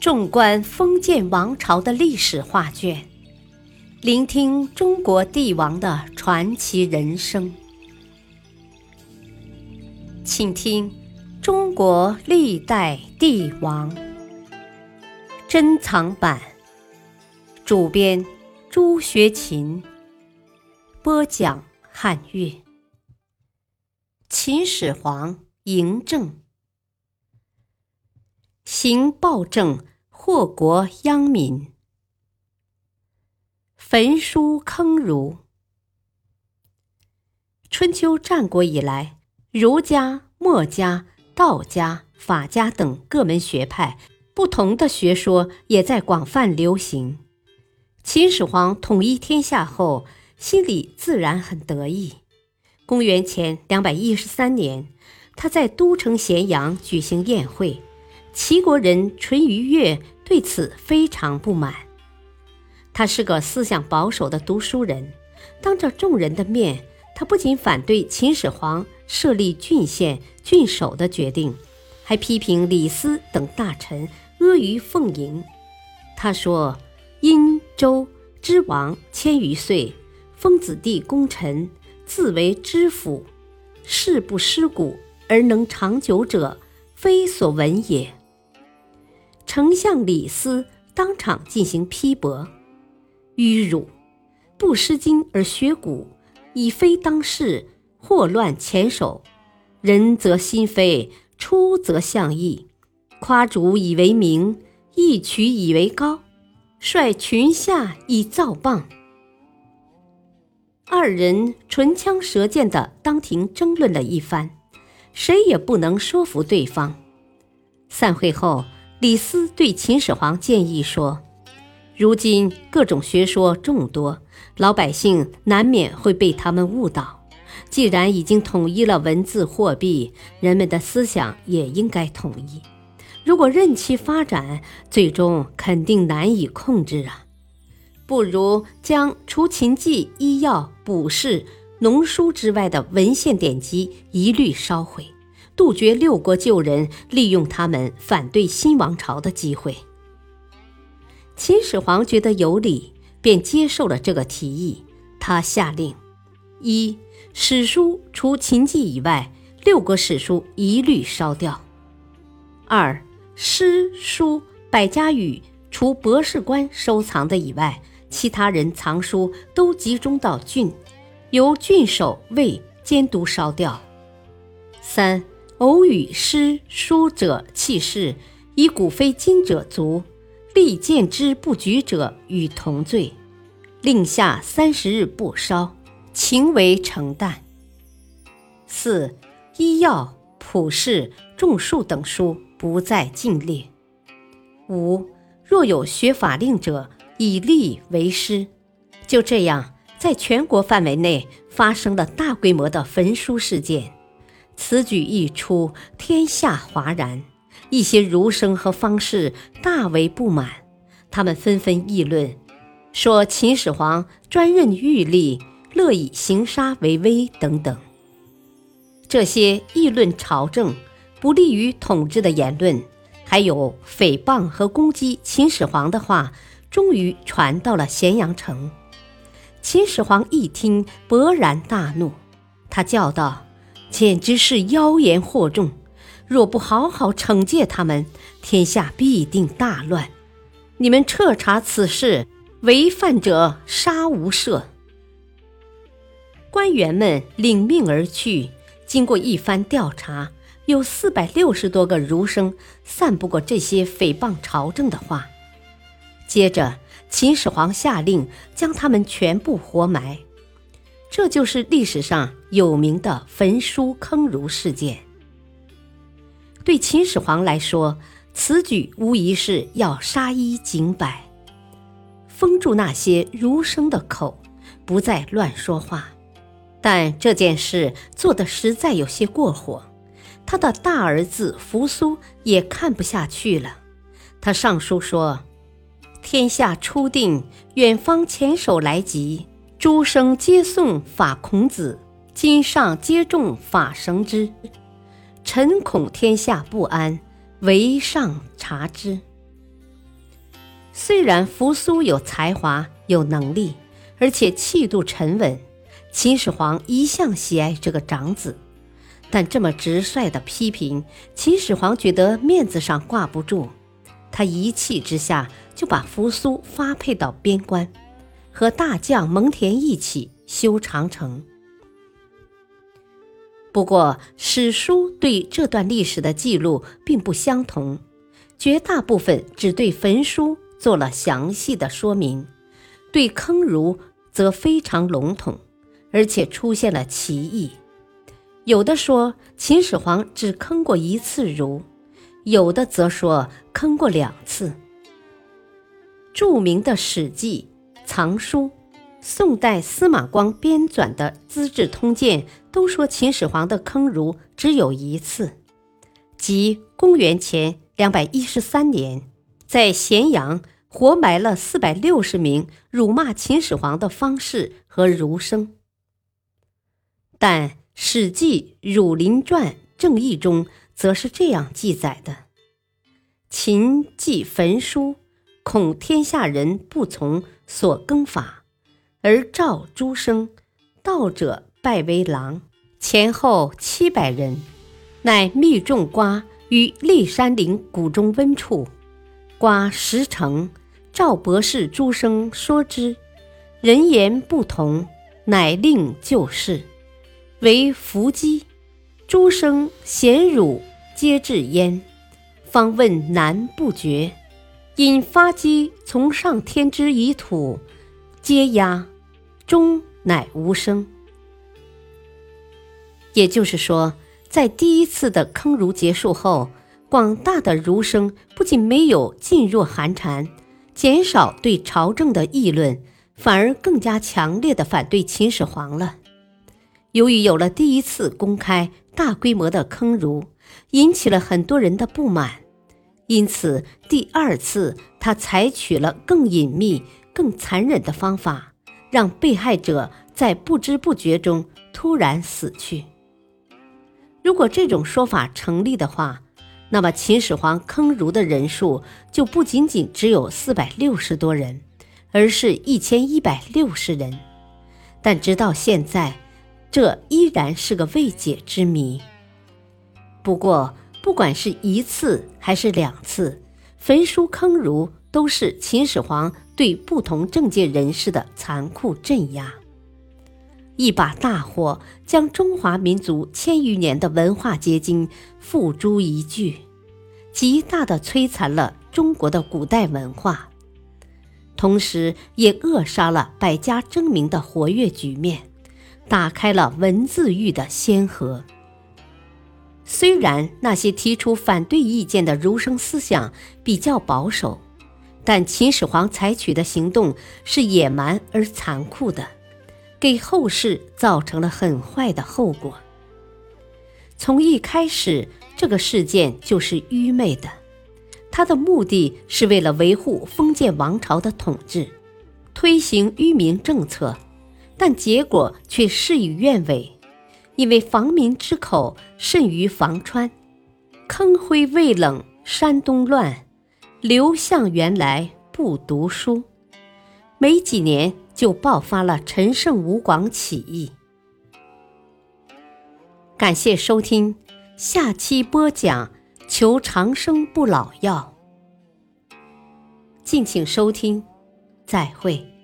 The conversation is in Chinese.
纵观封建王朝的历史画卷，聆听中国帝王的传奇人生。请听《中国历代帝王》珍藏版，主编朱学勤，播讲汉乐。秦始皇嬴政。行暴政，祸国殃民。焚书坑儒。春秋战国以来，儒家、墨家、道家、法家等各门学派，不同的学说也在广泛流行。秦始皇统一天下后，心里自然很得意。公元前两百一十三年，他在都城咸阳举行宴会。齐国人淳于越对此非常不满。他是个思想保守的读书人，当着众人的面，他不仅反对秦始皇设立郡县郡守的决定，还批评李斯等大臣阿谀奉迎。他说：“殷周之王千余岁，封子弟功臣，自为知府，事不失古而能长久者，非所闻也。”丞相李斯当场进行批驳：“迂辱！不失今而学古，以非当世，祸乱前首。人则心非，出则象义。夸主以为名，义取以为高，率群下以造谤。”二人唇枪舌剑的当庭争论了一番，谁也不能说服对方。散会后。李斯对秦始皇建议说：“如今各种学说众多，老百姓难免会被他们误导。既然已经统一了文字货币，人们的思想也应该统一。如果任其发展，最终肯定难以控制啊！不如将除秦记、医药、卜筮、农书之外的文献典籍一律烧毁。”杜绝六国旧人利用他们反对新王朝的机会。秦始皇觉得有理，便接受了这个提议。他下令：一、史书除秦记以外，六国史书一律烧掉；二、诗书百家语除博士官收藏的以外，其他人藏书都集中到郡，由郡守卫监督烧掉；三。偶与诗书者弃市，以古非今者足，力见之不举者与同罪，令下三十日不烧，情为承担。四、医药、普世、种树等书不再禁列。五、若有学法令者，以吏为师。就这样，在全国范围内发生了大规模的焚书事件。此举一出，天下哗然。一些儒生和方士大为不满，他们纷纷议论，说秦始皇专任狱吏，乐以行杀为威等等。这些议论朝政、不利于统治的言论，还有诽谤和攻击秦始皇的话，终于传到了咸阳城。秦始皇一听，勃然大怒，他叫道。简直是妖言惑众！若不好好惩戒他们，天下必定大乱。你们彻查此事，违犯者杀无赦。官员们领命而去。经过一番调查，有四百六十多个儒生散布过这些诽谤朝政的话。接着，秦始皇下令将他们全部活埋。这就是历史上有名的焚书坑儒事件。对秦始皇来说，此举无疑是要杀一儆百，封住那些儒生的口，不再乱说话。但这件事做的实在有些过火，他的大儿子扶苏也看不下去了。他上书说：“天下初定，远方前首来急。”诸生皆颂法孔子，今上皆重法绳之。臣恐天下不安，唯上察之。虽然扶苏有才华、有能力，而且气度沉稳，秦始皇一向喜爱这个长子。但这么直率的批评，秦始皇觉得面子上挂不住，他一气之下就把扶苏发配到边关，和大将蒙恬一起修长城。不过，史书对这段历史的记录并不相同，绝大部分只对焚书做了详细的说明，对坑儒则非常笼统，而且出现了歧义。有的说秦始皇只坑过一次儒，有的则说坑过两次。著名的《史记》《藏书》，宋代司马光编纂的《资治通鉴》都说秦始皇的坑儒只有一次，即公元前两百一十三年，在咸阳活埋了四百六十名辱骂秦始皇的方士和儒生，但。《史记·儒林传·正义》中则是这样记载的：“秦既焚书，恐天下人不从所更法，而召诸生，道者拜为郎，前后七百人，乃密种瓜于骊山陵谷中温处。瓜实成，赵博士诸生说之，人言不同，乃令就事。”为伏击，诸生咸辱皆至焉，方问难不绝。因发机从上天之以土，皆压，终乃无声。也就是说，在第一次的坑儒结束后，广大的儒生不仅没有噤若寒蝉，减少对朝政的议论，反而更加强烈的反对秦始皇了。由于有了第一次公开大规模的坑儒，引起了很多人的不满，因此第二次他采取了更隐秘、更残忍的方法，让被害者在不知不觉中突然死去。如果这种说法成立的话，那么秦始皇坑儒的人数就不仅仅只有四百六十多人，而是一千一百六十人。但直到现在。这依然是个未解之谜。不过，不管是一次还是两次，焚书坑儒都是秦始皇对不同政界人士的残酷镇压，一把大火将中华民族千余年的文化结晶付诸一炬，极大的摧残了中国的古代文化，同时也扼杀了百家争鸣的活跃局面。打开了文字狱的先河。虽然那些提出反对意见的儒生思想比较保守，但秦始皇采取的行动是野蛮而残酷的，给后世造成了很坏的后果。从一开始，这个事件就是愚昧的，他的目的是为了维护封建王朝的统治，推行愚民政策。但结果却事与愿违，因为防民之口甚于防川，坑灰未冷山东乱，刘向原来不读书，没几年就爆发了陈胜吴广起义。感谢收听，下期播讲求长生不老药。敬请收听，再会。